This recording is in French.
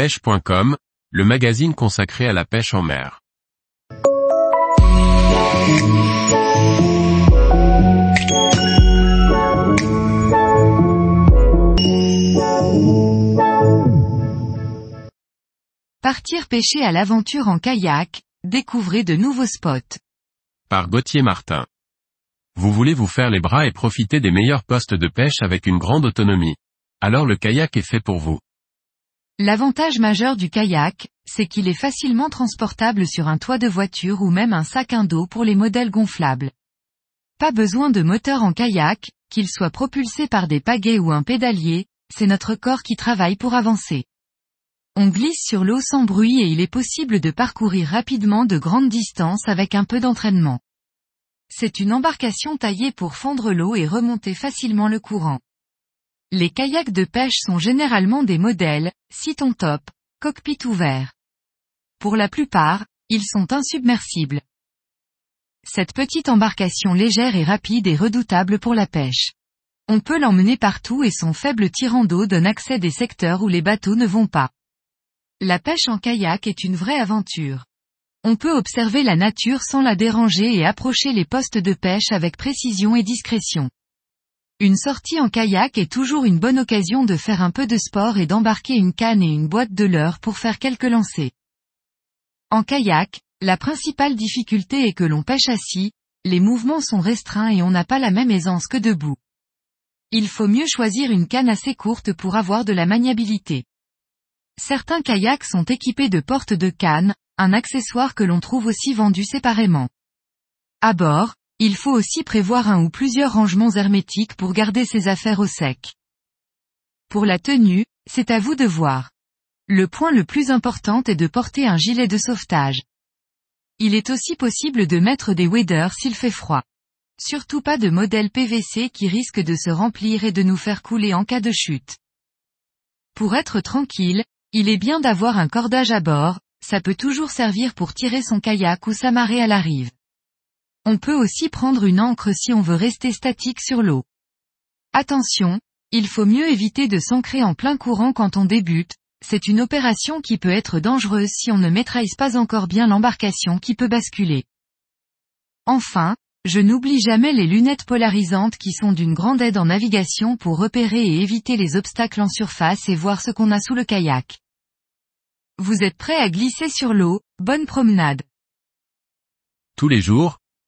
pêche.com, le magazine consacré à la pêche en mer. Partir pêcher à l'aventure en kayak, découvrez de nouveaux spots. Par Gauthier Martin. Vous voulez vous faire les bras et profiter des meilleurs postes de pêche avec une grande autonomie. Alors le kayak est fait pour vous. L'avantage majeur du kayak, c'est qu'il est facilement transportable sur un toit de voiture ou même un sac dos pour les modèles gonflables. Pas besoin de moteur en kayak, qu'il soit propulsé par des pagaies ou un pédalier, c'est notre corps qui travaille pour avancer. On glisse sur l'eau sans bruit et il est possible de parcourir rapidement de grandes distances avec un peu d'entraînement. C'est une embarcation taillée pour fondre l'eau et remonter facilement le courant. Les kayaks de pêche sont généralement des modèles, citons top, cockpit ouvert. Pour la plupart, ils sont insubmersibles. Cette petite embarcation légère et rapide est redoutable pour la pêche. On peut l'emmener partout et son faible tirant d'eau donne accès des secteurs où les bateaux ne vont pas. La pêche en kayak est une vraie aventure. On peut observer la nature sans la déranger et approcher les postes de pêche avec précision et discrétion. Une sortie en kayak est toujours une bonne occasion de faire un peu de sport et d'embarquer une canne et une boîte de leurre pour faire quelques lancers. En kayak, la principale difficulté est que l'on pêche assis, les mouvements sont restreints et on n'a pas la même aisance que debout. Il faut mieux choisir une canne assez courte pour avoir de la maniabilité. Certains kayaks sont équipés de portes de canne, un accessoire que l'on trouve aussi vendu séparément. À bord, il faut aussi prévoir un ou plusieurs rangements hermétiques pour garder ses affaires au sec. Pour la tenue, c'est à vous de voir. Le point le plus important est de porter un gilet de sauvetage. Il est aussi possible de mettre des waders s'il fait froid. Surtout pas de modèle PVC qui risque de se remplir et de nous faire couler en cas de chute. Pour être tranquille, il est bien d'avoir un cordage à bord, ça peut toujours servir pour tirer son kayak ou s'amarrer à la rive. On peut aussi prendre une ancre si on veut rester statique sur l'eau. Attention, il faut mieux éviter de s'ancrer en plein courant quand on débute, c'est une opération qui peut être dangereuse si on ne maîtrise pas encore bien l'embarcation qui peut basculer. Enfin, je n'oublie jamais les lunettes polarisantes qui sont d'une grande aide en navigation pour repérer et éviter les obstacles en surface et voir ce qu'on a sous le kayak. Vous êtes prêt à glisser sur l'eau, bonne promenade. Tous les jours,